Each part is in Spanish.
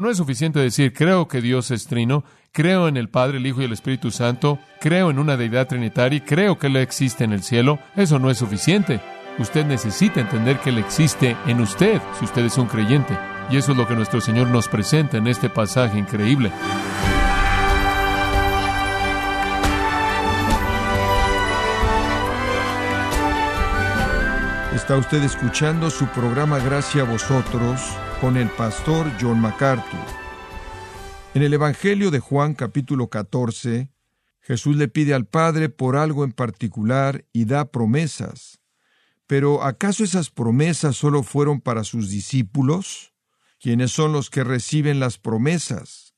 No es suficiente decir, creo que Dios es trino, creo en el Padre, el Hijo y el Espíritu Santo, creo en una deidad trinitaria creo que Él existe en el cielo. Eso no es suficiente. Usted necesita entender que Él existe en usted si usted es un creyente. Y eso es lo que nuestro Señor nos presenta en este pasaje increíble. Está usted escuchando su programa Gracia a vosotros con el pastor John MacArthur. En el Evangelio de Juan capítulo 14, Jesús le pide al Padre por algo en particular y da promesas. Pero ¿acaso esas promesas solo fueron para sus discípulos? ¿Quiénes son los que reciben las promesas?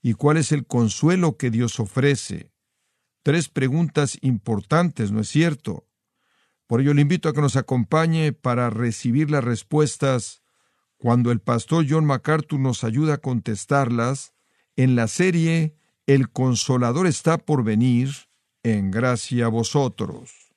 ¿Y cuál es el consuelo que Dios ofrece? Tres preguntas importantes, ¿no es cierto? Por ello le invito a que nos acompañe para recibir las respuestas cuando el pastor John MacArthur nos ayuda a contestarlas en la serie El Consolador está por venir, en gracia a vosotros.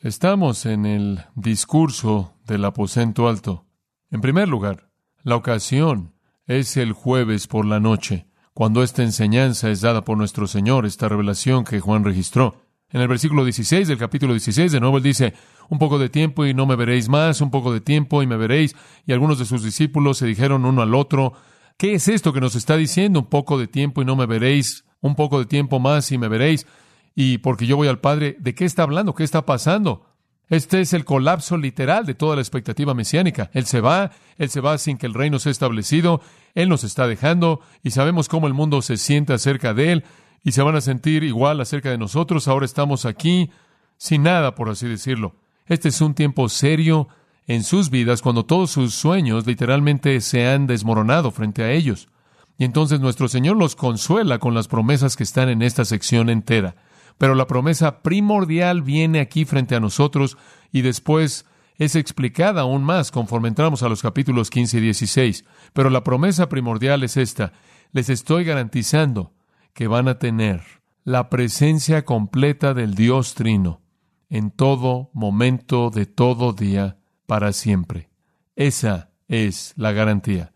Estamos en el discurso del aposento alto. En primer lugar, la ocasión es el jueves por la noche, cuando esta enseñanza es dada por nuestro Señor, esta revelación que Juan registró. En el versículo 16 del capítulo 16, de nuevo él dice, un poco de tiempo y no me veréis más, un poco de tiempo y me veréis. Y algunos de sus discípulos se dijeron uno al otro, ¿qué es esto que nos está diciendo? Un poco de tiempo y no me veréis, un poco de tiempo más y me veréis. Y porque yo voy al Padre, ¿de qué está hablando? ¿Qué está pasando? Este es el colapso literal de toda la expectativa mesiánica. Él se va, Él se va sin que el reino sea establecido, Él nos está dejando y sabemos cómo el mundo se siente acerca de Él y se van a sentir igual acerca de nosotros. Ahora estamos aquí sin nada, por así decirlo. Este es un tiempo serio en sus vidas cuando todos sus sueños literalmente se han desmoronado frente a ellos. Y entonces nuestro Señor los consuela con las promesas que están en esta sección entera. Pero la promesa primordial viene aquí frente a nosotros y después es explicada aún más conforme entramos a los capítulos 15 y 16. Pero la promesa primordial es esta. Les estoy garantizando que van a tener la presencia completa del Dios Trino en todo momento de todo día para siempre. Esa es la garantía.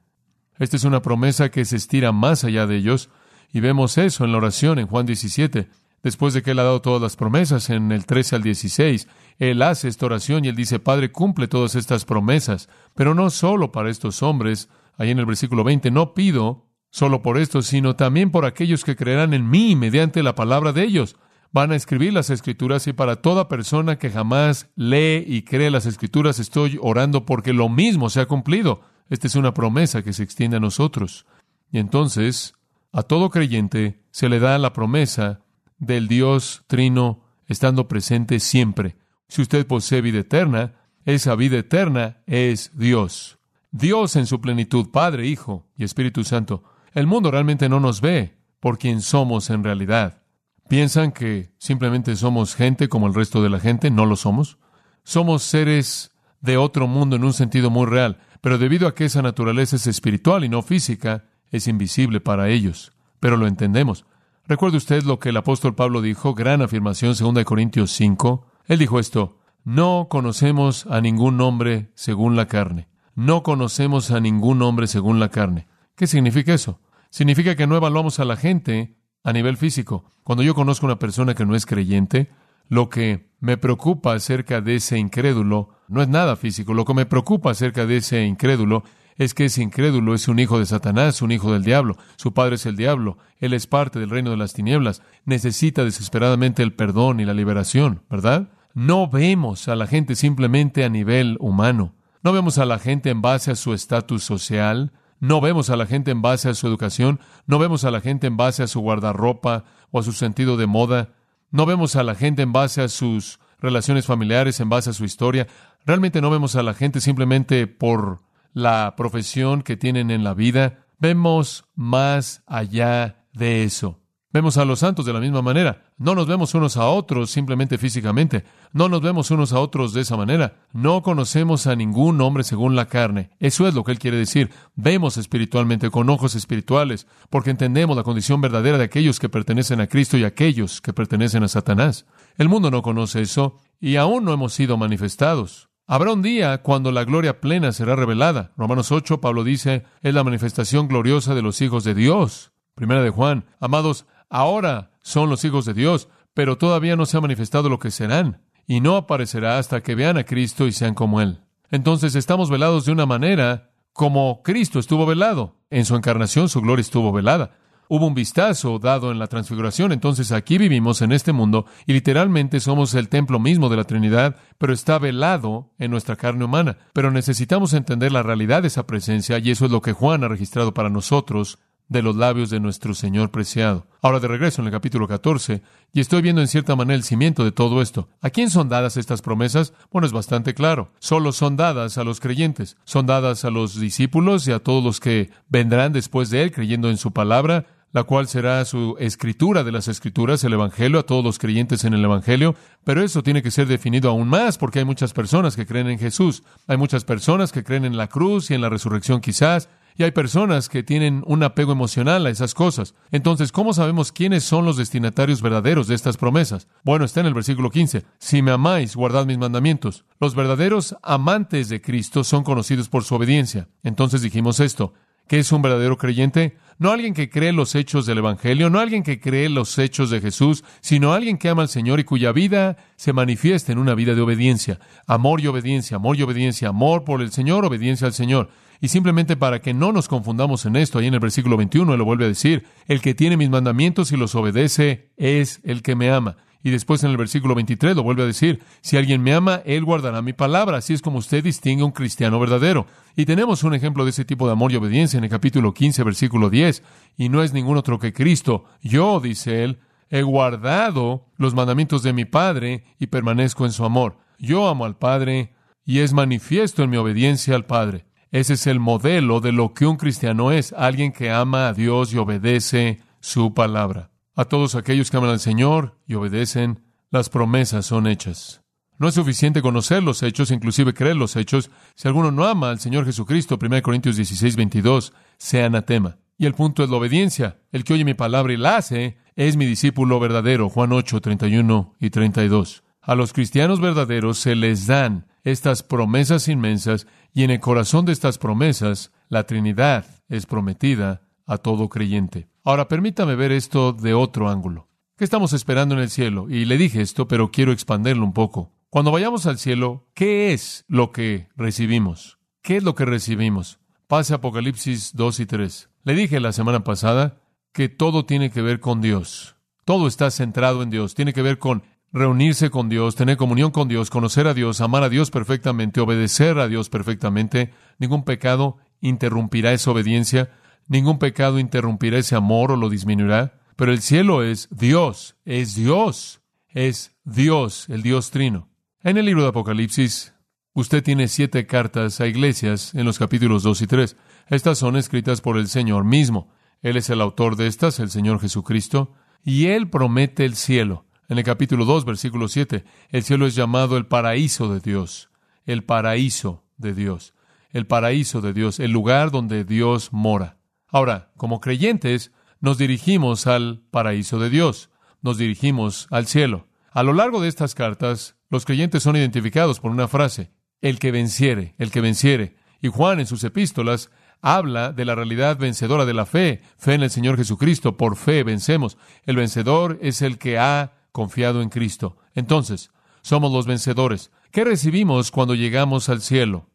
Esta es una promesa que se estira más allá de ellos y vemos eso en la oración en Juan 17. Después de que Él ha dado todas las promesas en el 13 al 16, Él hace esta oración y Él dice, Padre, cumple todas estas promesas, pero no solo para estos hombres. Ahí en el versículo 20, no pido solo por esto, sino también por aquellos que creerán en mí mediante la palabra de ellos. Van a escribir las escrituras y para toda persona que jamás lee y cree las escrituras estoy orando porque lo mismo se ha cumplido. Esta es una promesa que se extiende a nosotros. Y entonces, a todo creyente se le da la promesa del Dios trino estando presente siempre. Si usted posee vida eterna, esa vida eterna es Dios. Dios en su plenitud, Padre, Hijo y Espíritu Santo. El mundo realmente no nos ve por quien somos en realidad. ¿Piensan que simplemente somos gente como el resto de la gente? No lo somos. Somos seres de otro mundo en un sentido muy real, pero debido a que esa naturaleza es espiritual y no física, es invisible para ellos. Pero lo entendemos. ¿Recuerda usted lo que el apóstol Pablo dijo? Gran afirmación, 2 Corintios 5. Él dijo esto, no conocemos a ningún hombre según la carne. No conocemos a ningún hombre según la carne. ¿Qué significa eso? Significa que no evaluamos a la gente a nivel físico. Cuando yo conozco a una persona que no es creyente, lo que me preocupa acerca de ese incrédulo no es nada físico. Lo que me preocupa acerca de ese incrédulo es que ese incrédulo es un hijo de Satanás, un hijo del diablo. Su padre es el diablo. Él es parte del reino de las tinieblas. Necesita desesperadamente el perdón y la liberación, ¿verdad? No vemos a la gente simplemente a nivel humano. No vemos a la gente en base a su estatus social, no vemos a la gente en base a su educación, no vemos a la gente en base a su guardarropa o a su sentido de moda, no vemos a la gente en base a sus relaciones familiares, en base a su historia. Realmente no vemos a la gente simplemente por la profesión que tienen en la vida. Vemos más allá de eso. Vemos a los santos de la misma manera. No nos vemos unos a otros simplemente físicamente. No nos vemos unos a otros de esa manera. No conocemos a ningún hombre según la carne. Eso es lo que él quiere decir. Vemos espiritualmente con ojos espirituales, porque entendemos la condición verdadera de aquellos que pertenecen a Cristo y aquellos que pertenecen a Satanás. El mundo no conoce eso y aún no hemos sido manifestados. Habrá un día cuando la gloria plena será revelada. Romanos 8, Pablo dice, es la manifestación gloriosa de los hijos de Dios. Primera de Juan, amados, ahora son los hijos de Dios, pero todavía no se ha manifestado lo que serán, y no aparecerá hasta que vean a Cristo y sean como Él. Entonces estamos velados de una manera como Cristo estuvo velado. En su encarnación su gloria estuvo velada. Hubo un vistazo dado en la transfiguración, entonces aquí vivimos en este mundo y literalmente somos el templo mismo de la Trinidad, pero está velado en nuestra carne humana. Pero necesitamos entender la realidad de esa presencia y eso es lo que Juan ha registrado para nosotros de los labios de nuestro Señor preciado. Ahora de regreso en el capítulo 14, y estoy viendo en cierta manera el cimiento de todo esto. ¿A quién son dadas estas promesas? Bueno, es bastante claro. Solo son dadas a los creyentes. Son dadas a los discípulos y a todos los que vendrán después de Él creyendo en su palabra, la cual será su escritura de las escrituras, el Evangelio, a todos los creyentes en el Evangelio, pero eso tiene que ser definido aún más porque hay muchas personas que creen en Jesús, hay muchas personas que creen en la cruz y en la resurrección quizás, y hay personas que tienen un apego emocional a esas cosas. Entonces, ¿cómo sabemos quiénes son los destinatarios verdaderos de estas promesas? Bueno, está en el versículo 15. Si me amáis, guardad mis mandamientos. Los verdaderos amantes de Cristo son conocidos por su obediencia. Entonces dijimos esto. ¿Qué es un verdadero creyente? No alguien que cree los hechos del Evangelio, no alguien que cree los hechos de Jesús, sino alguien que ama al Señor y cuya vida se manifiesta en una vida de obediencia. Amor y obediencia, amor y obediencia, amor por el Señor, obediencia al Señor. Y simplemente para que no nos confundamos en esto, ahí en el versículo 21 él lo vuelve a decir, el que tiene mis mandamientos y los obedece es el que me ama. Y después en el versículo 23 lo vuelve a decir, si alguien me ama, él guardará mi palabra. Así es como usted distingue un cristiano verdadero. Y tenemos un ejemplo de ese tipo de amor y obediencia en el capítulo 15, versículo 10. Y no es ningún otro que Cristo. Yo, dice él, he guardado los mandamientos de mi Padre y permanezco en su amor. Yo amo al Padre y es manifiesto en mi obediencia al Padre. Ese es el modelo de lo que un cristiano es, alguien que ama a Dios y obedece su palabra. A todos aquellos que aman al Señor y obedecen, las promesas son hechas. No es suficiente conocer los hechos, inclusive creer los hechos. Si alguno no ama al Señor Jesucristo, 1 Corintios 16, 22, sea anatema. Y el punto es la obediencia. El que oye mi palabra y la hace es mi discípulo verdadero. Juan 8, 31 y 32. A los cristianos verdaderos se les dan estas promesas inmensas y en el corazón de estas promesas la Trinidad es prometida a todo creyente. Ahora permítame ver esto de otro ángulo. ¿Qué estamos esperando en el cielo? Y le dije esto, pero quiero expanderlo un poco. Cuando vayamos al cielo, ¿qué es lo que recibimos? ¿Qué es lo que recibimos? Pase Apocalipsis 2 y 3. Le dije la semana pasada que todo tiene que ver con Dios. Todo está centrado en Dios. Tiene que ver con reunirse con Dios, tener comunión con Dios, conocer a Dios, amar a Dios perfectamente, obedecer a Dios perfectamente. Ningún pecado interrumpirá esa obediencia. Ningún pecado interrumpirá ese amor o lo disminuirá. Pero el cielo es Dios, es Dios, es Dios, el Dios trino. En el libro de Apocalipsis, usted tiene siete cartas a iglesias en los capítulos 2 y 3. Estas son escritas por el Señor mismo. Él es el autor de estas, el Señor Jesucristo, y Él promete el cielo. En el capítulo 2, versículo 7, el cielo es llamado el paraíso de Dios, el paraíso de Dios, el paraíso de Dios, el lugar donde Dios mora. Ahora, como creyentes, nos dirigimos al paraíso de Dios, nos dirigimos al cielo. A lo largo de estas cartas, los creyentes son identificados por una frase, el que venciere, el que venciere. Y Juan en sus epístolas habla de la realidad vencedora de la fe, fe en el Señor Jesucristo, por fe vencemos. El vencedor es el que ha confiado en Cristo. Entonces, somos los vencedores. ¿Qué recibimos cuando llegamos al cielo?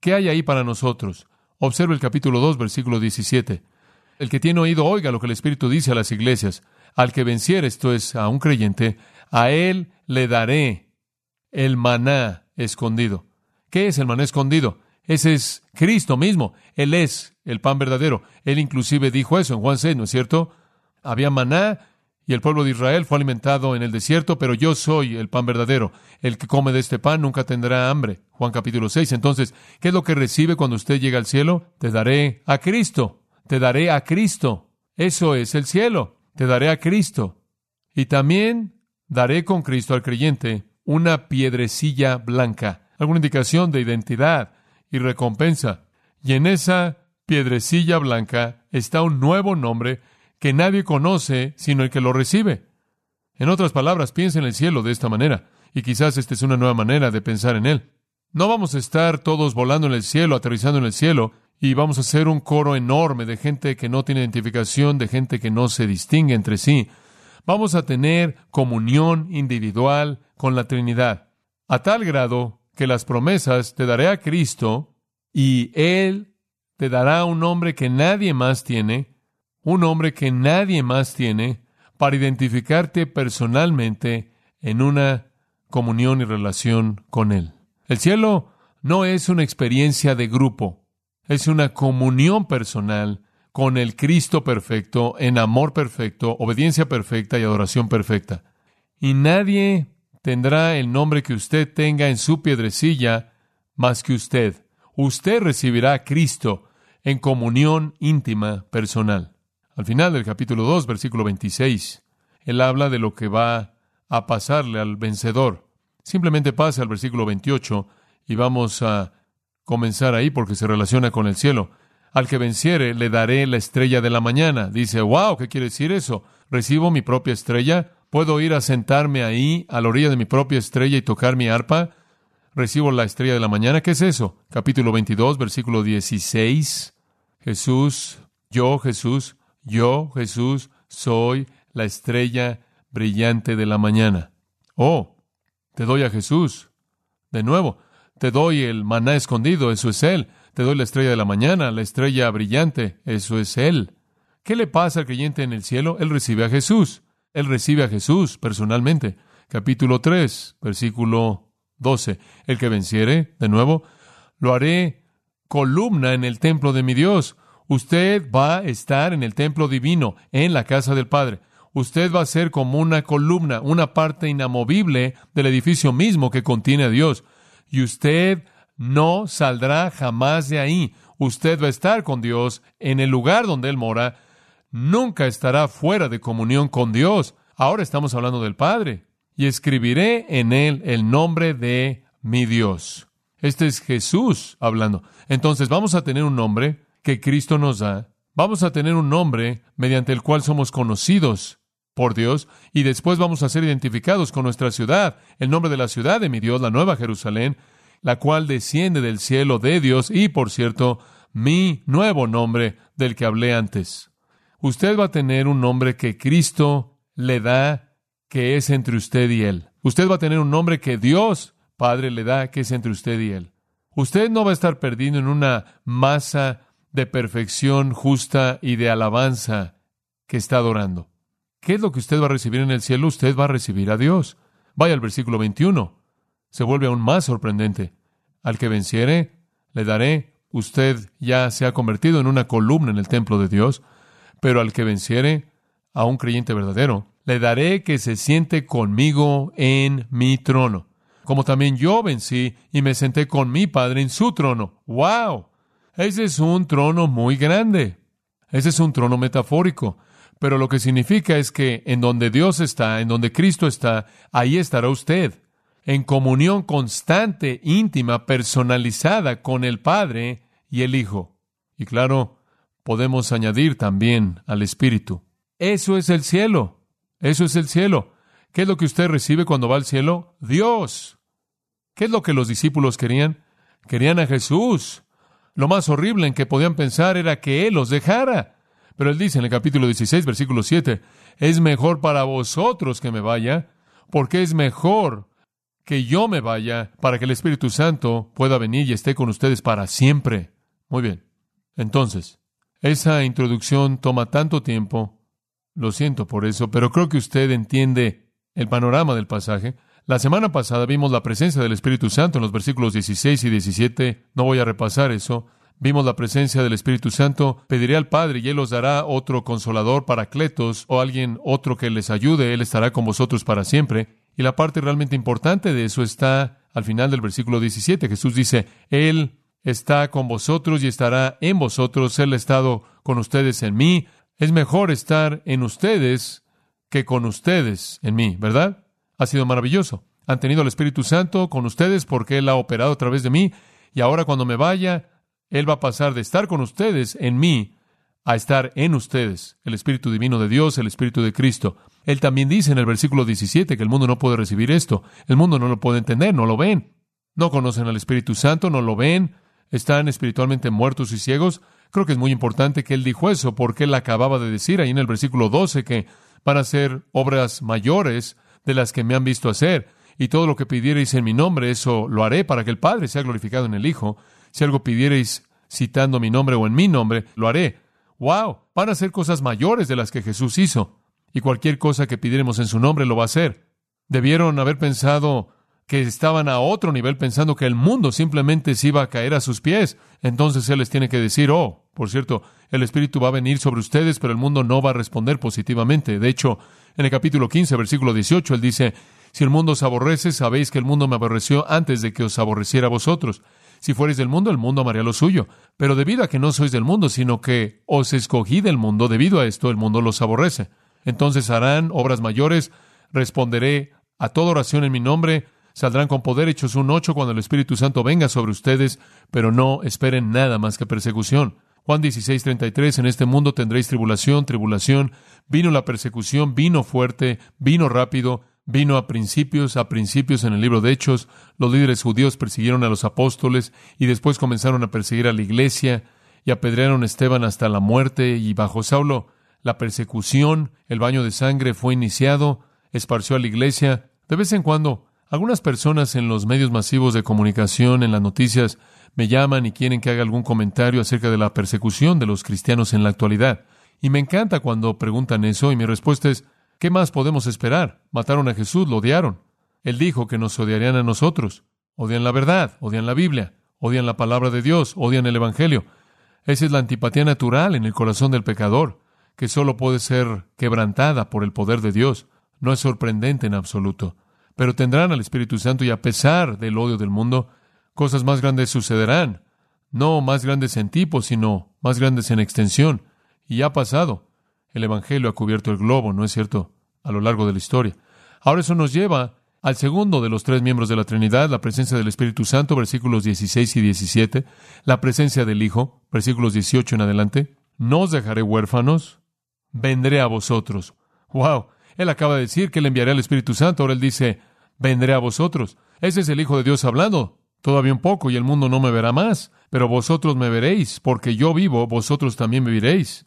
¿Qué hay ahí para nosotros? Observe el capítulo 2, versículo 17. El que tiene oído oiga lo que el Espíritu dice a las iglesias. Al que venciere, esto es, a un creyente, a él le daré el maná escondido. ¿Qué es el maná escondido? Ese es Cristo mismo. Él es el pan verdadero. Él inclusive dijo eso en Juan 6, ¿no es cierto? Había maná y el pueblo de Israel fue alimentado en el desierto, pero yo soy el pan verdadero. El que come de este pan nunca tendrá hambre. Juan capítulo 6. Entonces, ¿qué es lo que recibe cuando usted llega al cielo? Te daré a Cristo. Te daré a Cristo. Eso es el cielo. Te daré a Cristo. Y también daré con Cristo al creyente una piedrecilla blanca, alguna indicación de identidad y recompensa. Y en esa piedrecilla blanca está un nuevo nombre que nadie conoce sino el que lo recibe. En otras palabras, piensa en el cielo de esta manera, y quizás esta es una nueva manera de pensar en él. No vamos a estar todos volando en el cielo, aterrizando en el cielo, y vamos a ser un coro enorme de gente que no tiene identificación, de gente que no se distingue entre sí. Vamos a tener comunión individual con la Trinidad, a tal grado que las promesas te daré a Cristo y Él te dará un nombre que nadie más tiene, un nombre que nadie más tiene, para identificarte personalmente en una comunión y relación con Él. El cielo no es una experiencia de grupo, es una comunión personal con el Cristo perfecto, en amor perfecto, obediencia perfecta y adoración perfecta. Y nadie tendrá el nombre que usted tenga en su piedrecilla más que usted. Usted recibirá a Cristo en comunión íntima personal. Al final del capítulo 2, versículo 26, él habla de lo que va a pasarle al vencedor. Simplemente pasa al versículo 28 y vamos a comenzar ahí porque se relaciona con el cielo. Al que venciere le daré la estrella de la mañana. Dice, wow, ¿qué quiere decir eso? ¿Recibo mi propia estrella? ¿Puedo ir a sentarme ahí a la orilla de mi propia estrella y tocar mi arpa? ¿Recibo la estrella de la mañana? ¿Qué es eso? Capítulo 22, versículo 16. Jesús, yo Jesús, yo Jesús soy la estrella brillante de la mañana. Oh, te doy a Jesús. De nuevo, te doy el maná escondido, eso es Él. Te doy la estrella de la mañana, la estrella brillante, eso es Él. ¿Qué le pasa al creyente en el cielo? Él recibe a Jesús. Él recibe a Jesús personalmente. Capítulo 3, versículo 12. El que venciere, de nuevo, lo haré columna en el templo de mi Dios. Usted va a estar en el templo divino, en la casa del Padre. Usted va a ser como una columna, una parte inamovible del edificio mismo que contiene a Dios. Y usted no saldrá jamás de ahí. Usted va a estar con Dios en el lugar donde Él mora. Nunca estará fuera de comunión con Dios. Ahora estamos hablando del Padre. Y escribiré en Él el nombre de mi Dios. Este es Jesús hablando. Entonces vamos a tener un nombre que Cristo nos da. Vamos a tener un nombre mediante el cual somos conocidos por Dios y después vamos a ser identificados con nuestra ciudad, el nombre de la ciudad de mi Dios, la Nueva Jerusalén, la cual desciende del cielo de Dios y, por cierto, mi nuevo nombre del que hablé antes. Usted va a tener un nombre que Cristo le da, que es entre usted y Él. Usted va a tener un nombre que Dios Padre le da, que es entre usted y Él. Usted no va a estar perdido en una masa de perfección justa y de alabanza que está adorando. ¿Qué es lo que usted va a recibir en el cielo? Usted va a recibir a Dios. Vaya al versículo 21 se vuelve aún más sorprendente. Al que venciere, le daré, usted ya se ha convertido en una columna en el templo de Dios, pero al que venciere, a un creyente verdadero, le daré que se siente conmigo en mi trono, como también yo vencí y me senté con mi Padre en su trono. ¡Wow! Ese es un trono muy grande. Ese es un trono metafórico. Pero lo que significa es que en donde Dios está, en donde Cristo está, ahí estará usted en comunión constante, íntima, personalizada con el Padre y el Hijo. Y claro, podemos añadir también al Espíritu. Eso es el cielo. Eso es el cielo. ¿Qué es lo que usted recibe cuando va al cielo? Dios. ¿Qué es lo que los discípulos querían? Querían a Jesús. Lo más horrible en que podían pensar era que Él los dejara. Pero Él dice en el capítulo 16, versículo 7, es mejor para vosotros que me vaya, porque es mejor que yo me vaya para que el Espíritu Santo pueda venir y esté con ustedes para siempre. Muy bien. Entonces, esa introducción toma tanto tiempo. Lo siento por eso, pero creo que usted entiende el panorama del pasaje. La semana pasada vimos la presencia del Espíritu Santo en los versículos 16 y 17. No voy a repasar eso. Vimos la presencia del Espíritu Santo. Pediré al Padre y Él os dará otro consolador para Cletos o alguien otro que les ayude. Él estará con vosotros para siempre. Y la parte realmente importante de eso está al final del versículo 17. Jesús dice, Él está con vosotros y estará en vosotros. Él ha estado con ustedes en mí. Es mejor estar en ustedes que con ustedes en mí, ¿verdad? Ha sido maravilloso. Han tenido el Espíritu Santo con ustedes porque Él ha operado a través de mí. Y ahora cuando me vaya, Él va a pasar de estar con ustedes en mí a estar en ustedes, el Espíritu Divino de Dios, el Espíritu de Cristo. Él también dice en el versículo 17 que el mundo no puede recibir esto, el mundo no lo puede entender, no lo ven. no conocen al Espíritu Santo, no lo ven, están espiritualmente muertos y ciegos. Creo que es muy importante que él dijo eso, porque él acababa de decir ahí en el versículo 12 que van a ser obras mayores de las que me han visto hacer, y todo lo que pidierais en mi nombre, eso lo haré para que el Padre sea glorificado en el Hijo. Si algo pidierais citando mi nombre o en mi nombre, lo haré. ¡Wow! Van a ser cosas mayores de las que Jesús hizo. Y cualquier cosa que pidiéramos en su nombre lo va a hacer. Debieron haber pensado que estaban a otro nivel pensando que el mundo simplemente se iba a caer a sus pies. Entonces Él les tiene que decir, oh, por cierto, el Espíritu va a venir sobre ustedes, pero el mundo no va a responder positivamente. De hecho, en el capítulo 15, versículo 18, Él dice, si el mundo os aborrece, sabéis que el mundo me aborreció antes de que os aborreciera a vosotros. Si fuereis del mundo, el mundo amaría lo suyo. Pero debido a que no sois del mundo, sino que os escogí del mundo, debido a esto el mundo los aborrece. Entonces harán obras mayores, responderé a toda oración en mi nombre, Saldrán con poder hechos un ocho cuando el Espíritu Santo venga sobre ustedes, pero no esperen nada más que persecución. Juan 16, 33, en este mundo tendréis tribulación, tribulación. Vino la persecución, vino fuerte, vino rápido, vino a principios, a principios en el libro de Hechos. Los líderes judíos persiguieron a los apóstoles y después comenzaron a perseguir a la iglesia y apedrearon a Esteban hasta la muerte y bajo Saulo la persecución, el baño de sangre fue iniciado, esparció a la iglesia. De vez en cuando algunas personas en los medios masivos de comunicación, en las noticias, me llaman y quieren que haga algún comentario acerca de la persecución de los cristianos en la actualidad. Y me encanta cuando preguntan eso y mi respuesta es, ¿qué más podemos esperar? Mataron a Jesús, lo odiaron. Él dijo que nos odiarían a nosotros. Odian la verdad, odian la Biblia, odian la palabra de Dios, odian el Evangelio. Esa es la antipatía natural en el corazón del pecador, que solo puede ser quebrantada por el poder de Dios. No es sorprendente en absoluto pero tendrán al Espíritu Santo y a pesar del odio del mundo, cosas más grandes sucederán. No más grandes en tipo, sino más grandes en extensión. Y ha pasado. El Evangelio ha cubierto el globo, ¿no es cierto? A lo largo de la historia. Ahora eso nos lleva al segundo de los tres miembros de la Trinidad, la presencia del Espíritu Santo, versículos 16 y 17, la presencia del Hijo, versículos 18 en adelante. No os dejaré huérfanos, vendré a vosotros. ¡Wow! Él acaba de decir que le enviaré al Espíritu Santo. Ahora él dice, vendré a vosotros. Ese es el Hijo de Dios hablando. Todavía un poco y el mundo no me verá más, pero vosotros me veréis, porque yo vivo, vosotros también viviréis.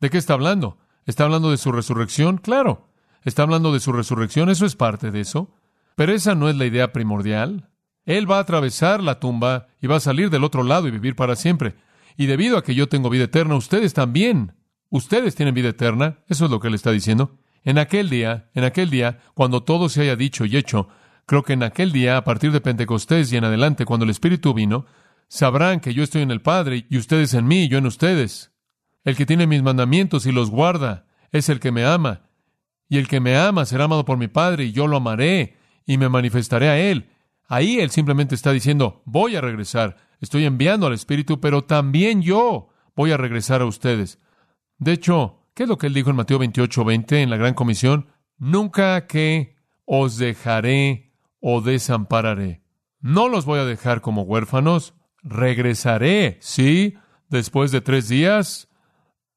¿De qué está hablando? ¿Está hablando de su resurrección? Claro. ¿Está hablando de su resurrección? Eso es parte de eso. Pero esa no es la idea primordial. Él va a atravesar la tumba y va a salir del otro lado y vivir para siempre. Y debido a que yo tengo vida eterna, ustedes también. Ustedes tienen vida eterna. Eso es lo que él está diciendo. En aquel día, en aquel día, cuando todo se haya dicho y hecho, creo que en aquel día, a partir de Pentecostés y en adelante, cuando el Espíritu vino, sabrán que yo estoy en el Padre y ustedes en mí y yo en ustedes. El que tiene mis mandamientos y los guarda es el que me ama. Y el que me ama será amado por mi Padre y yo lo amaré y me manifestaré a él. Ahí él simplemente está diciendo, voy a regresar, estoy enviando al Espíritu, pero también yo voy a regresar a ustedes. De hecho, ¿Qué es lo que él dijo en Mateo 28, 20 en la Gran Comisión? Nunca que os dejaré o desampararé. No los voy a dejar como huérfanos. Regresaré, sí, después de tres días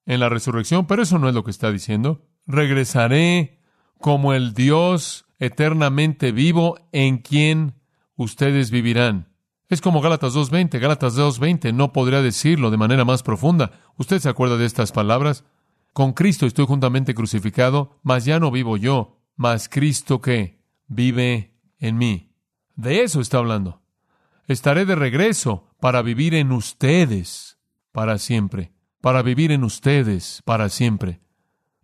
en la resurrección, pero eso no es lo que está diciendo. Regresaré como el Dios eternamente vivo en quien ustedes vivirán. Es como Gálatas 2.20. Gálatas 2.20 no podría decirlo de manera más profunda. ¿Usted se acuerda de estas palabras? Con Cristo estoy juntamente crucificado, mas ya no vivo yo, mas Cristo que vive en mí. De eso está hablando. Estaré de regreso para vivir en ustedes para siempre, para vivir en ustedes para siempre.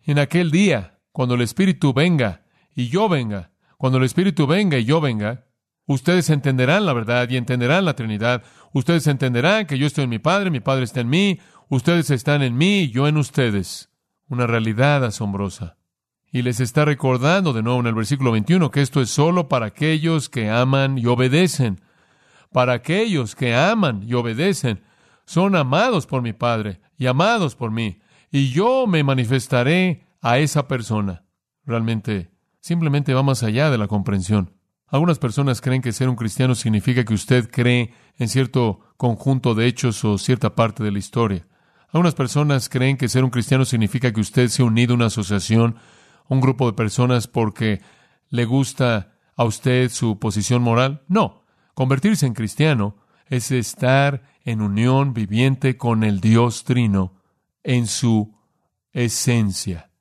En aquel día, cuando el Espíritu venga y yo venga, cuando el Espíritu venga y yo venga, ustedes entenderán la verdad y entenderán la Trinidad. Ustedes entenderán que yo estoy en mi Padre, mi Padre está en mí, ustedes están en mí y yo en ustedes una realidad asombrosa. Y les está recordando de nuevo en el versículo 21 que esto es solo para aquellos que aman y obedecen. Para aquellos que aman y obedecen. Son amados por mi Padre y amados por mí. Y yo me manifestaré a esa persona. Realmente, simplemente va más allá de la comprensión. Algunas personas creen que ser un cristiano significa que usted cree en cierto conjunto de hechos o cierta parte de la historia. Algunas personas creen que ser un cristiano significa que usted se ha unido a una asociación, un grupo de personas porque le gusta a usted su posición moral. No. Convertirse en cristiano es estar en unión viviente con el Dios Trino en su esencia.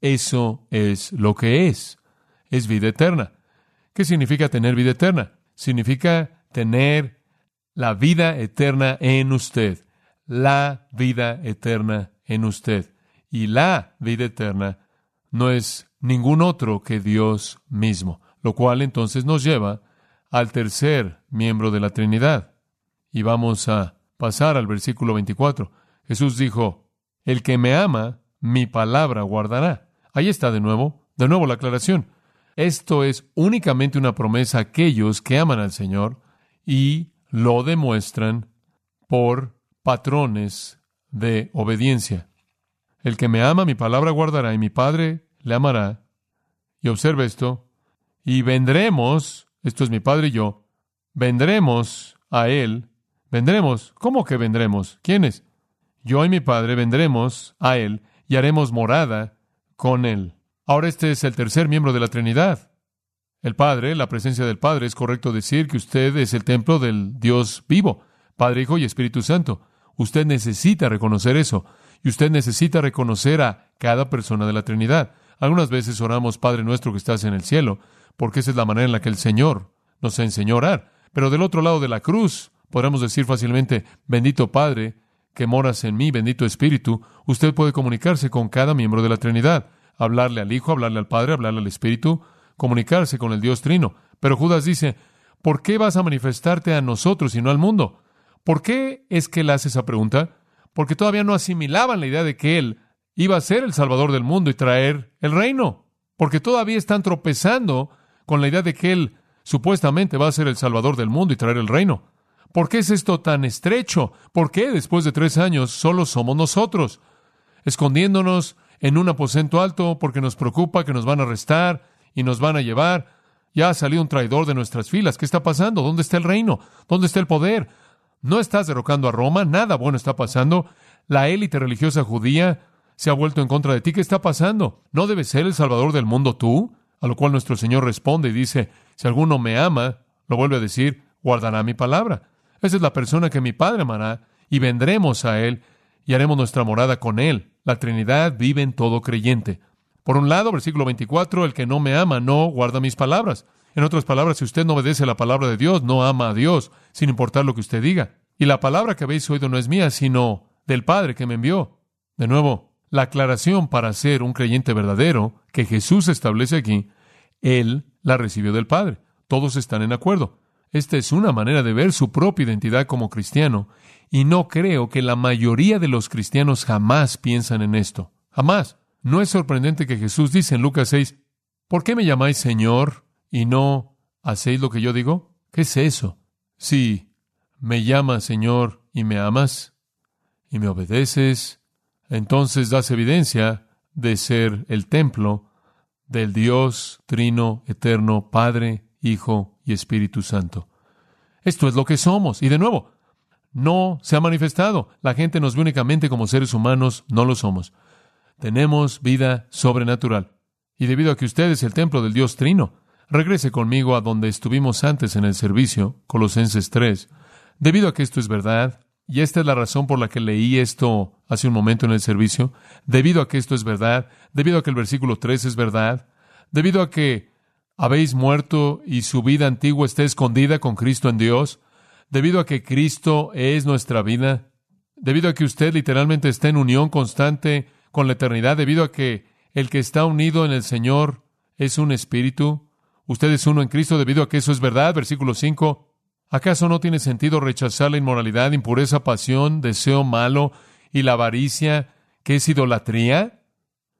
Eso es lo que es. Es vida eterna. ¿Qué significa tener vida eterna? Significa tener la vida eterna en usted. La vida eterna en usted. Y la vida eterna no es ningún otro que Dios mismo, lo cual entonces nos lleva al tercer miembro de la Trinidad. Y vamos a pasar al versículo 24. Jesús dijo, el que me ama, mi palabra guardará. Ahí está de nuevo, de nuevo la aclaración. Esto es únicamente una promesa a aquellos que aman al Señor y lo demuestran por patrones de obediencia. El que me ama, mi palabra guardará, y mi Padre le amará. Y observe esto, y vendremos, esto es mi Padre y yo, vendremos a Él, vendremos, ¿cómo que vendremos? ¿Quiénes? Yo y mi Padre vendremos a Él y haremos morada con Él. Ahora este es el tercer miembro de la Trinidad. El Padre, la presencia del Padre, es correcto decir que usted es el templo del Dios vivo, Padre, Hijo y Espíritu Santo. Usted necesita reconocer eso, y usted necesita reconocer a cada persona de la Trinidad. Algunas veces oramos, Padre nuestro que estás en el cielo, porque esa es la manera en la que el Señor nos enseñó a orar. Pero del otro lado de la cruz, podemos decir fácilmente, bendito Padre, que moras en mí, bendito Espíritu, usted puede comunicarse con cada miembro de la Trinidad hablarle al Hijo, hablarle al Padre, hablarle al Espíritu, comunicarse con el Dios Trino. Pero Judas dice, ¿por qué vas a manifestarte a nosotros y no al mundo? ¿Por qué es que él hace esa pregunta? Porque todavía no asimilaban la idea de que él iba a ser el Salvador del mundo y traer el reino. Porque todavía están tropezando con la idea de que él supuestamente va a ser el Salvador del mundo y traer el reino. ¿Por qué es esto tan estrecho? ¿Por qué después de tres años solo somos nosotros? Escondiéndonos en un aposento alto porque nos preocupa que nos van a arrestar y nos van a llevar. Ya ha salido un traidor de nuestras filas. ¿Qué está pasando? ¿Dónde está el reino? ¿Dónde está el poder? No estás derrocando a Roma, nada bueno está pasando. La élite religiosa judía se ha vuelto en contra de ti. ¿Qué está pasando? ¿No debes ser el Salvador del mundo tú? A lo cual nuestro Señor responde y dice, si alguno me ama, lo vuelve a decir, guardará mi palabra. Esa es la persona que mi Padre amará, y vendremos a Él y haremos nuestra morada con Él. La Trinidad vive en todo creyente. Por un lado, versículo 24, el que no me ama no guarda mis palabras. En otras palabras, si usted no obedece la palabra de Dios, no ama a Dios, sin importar lo que usted diga. Y la palabra que habéis oído no es mía, sino del Padre que me envió. De nuevo, la aclaración para ser un creyente verdadero que Jesús establece aquí, Él la recibió del Padre. Todos están en acuerdo. Esta es una manera de ver su propia identidad como cristiano y no creo que la mayoría de los cristianos jamás piensan en esto. Jamás. No es sorprendente que Jesús dice en Lucas 6, ¿por qué me llamáis Señor y no hacéis lo que yo digo? ¿Qué es eso? Si me llamas Señor y me amas y me obedeces, entonces das evidencia de ser el templo del Dios Trino, Eterno, Padre, Hijo y Espíritu Santo. Esto es lo que somos. Y de nuevo, no se ha manifestado. La gente nos ve únicamente como seres humanos, no lo somos. Tenemos vida sobrenatural. Y debido a que usted es el templo del Dios Trino, regrese conmigo a donde estuvimos antes en el servicio, Colosenses 3. Debido a que esto es verdad, y esta es la razón por la que leí esto hace un momento en el servicio, debido a que esto es verdad, debido a que el versículo 3 es verdad, debido a que habéis muerto y su vida antigua está escondida con Cristo en Dios, debido a que Cristo es nuestra vida, debido a que usted literalmente está en unión constante con la eternidad, debido a que el que está unido en el Señor es un espíritu, usted es uno en Cristo, debido a que eso es verdad, versículo 5, ¿acaso no tiene sentido rechazar la inmoralidad, impureza, pasión, deseo malo y la avaricia, que es idolatría?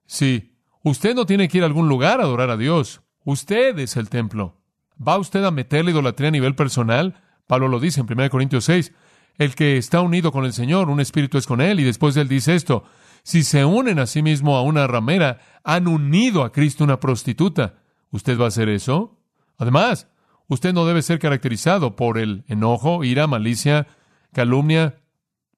Sí, usted no tiene que ir a algún lugar a adorar a Dios, usted es el templo. ¿Va usted a meter la idolatría a nivel personal? Pablo lo dice en 1 Corintios 6. El que está unido con el Señor, un espíritu es con él. Y después él dice esto. Si se unen a sí mismo a una ramera, han unido a Cristo una prostituta. ¿Usted va a hacer eso? Además, usted no debe ser caracterizado por el enojo, ira, malicia, calumnia,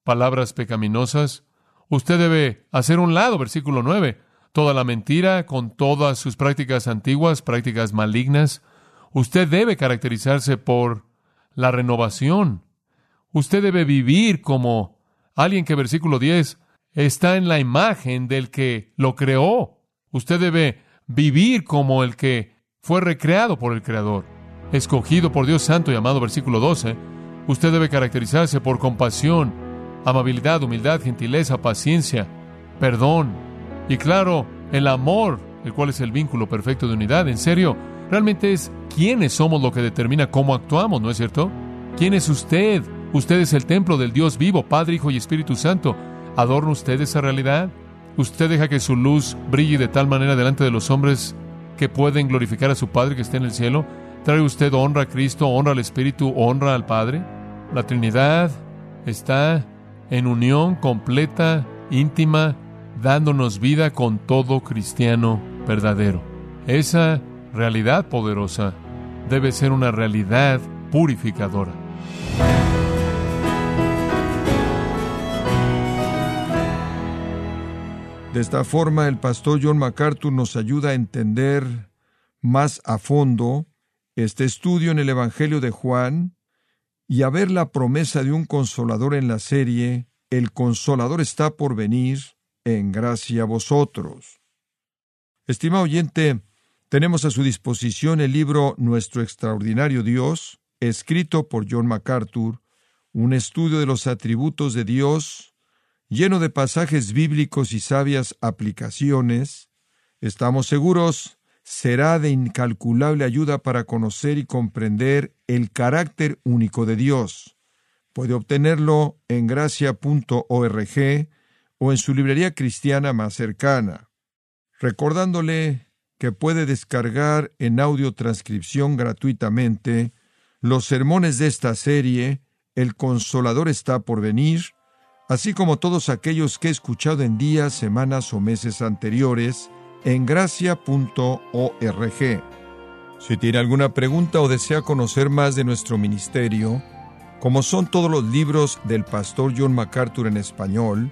palabras pecaminosas. Usted debe hacer un lado, versículo 9, toda la mentira con todas sus prácticas antiguas, prácticas malignas. Usted debe caracterizarse por la renovación. Usted debe vivir como alguien que, versículo 10, está en la imagen del que lo creó. Usted debe vivir como el que fue recreado por el Creador, escogido por Dios Santo, llamado versículo 12. Usted debe caracterizarse por compasión, amabilidad, humildad, gentileza, paciencia, perdón y claro, el amor, el cual es el vínculo perfecto de unidad. En serio, realmente es quiénes somos lo que determina cómo actuamos, ¿no es cierto? ¿Quién es usted? Usted es el templo del Dios vivo, Padre, Hijo y Espíritu Santo. ¿Adorna usted esa realidad? ¿Usted deja que su luz brille de tal manera delante de los hombres que pueden glorificar a su Padre que está en el cielo? ¿Trae usted honra a Cristo, honra al Espíritu, honra al Padre? La Trinidad está en unión completa, íntima, dándonos vida con todo cristiano verdadero. Esa realidad poderosa debe ser una realidad purificadora. De esta forma, el pastor John MacArthur nos ayuda a entender más a fondo este estudio en el Evangelio de Juan y a ver la promesa de un consolador en la serie El consolador está por venir en gracia a vosotros. Estimado oyente, tenemos a su disposición el libro Nuestro extraordinario Dios, escrito por John MacArthur, un estudio de los atributos de Dios, lleno de pasajes bíblicos y sabias aplicaciones. Estamos seguros será de incalculable ayuda para conocer y comprender el carácter único de Dios. Puede obtenerlo en gracia.org o en su librería cristiana más cercana, recordándole que puede descargar en audio transcripción gratuitamente los sermones de esta serie, El Consolador está por venir, así como todos aquellos que he escuchado en días, semanas o meses anteriores en gracia.org. Si tiene alguna pregunta o desea conocer más de nuestro ministerio, como son todos los libros del pastor John MacArthur en español,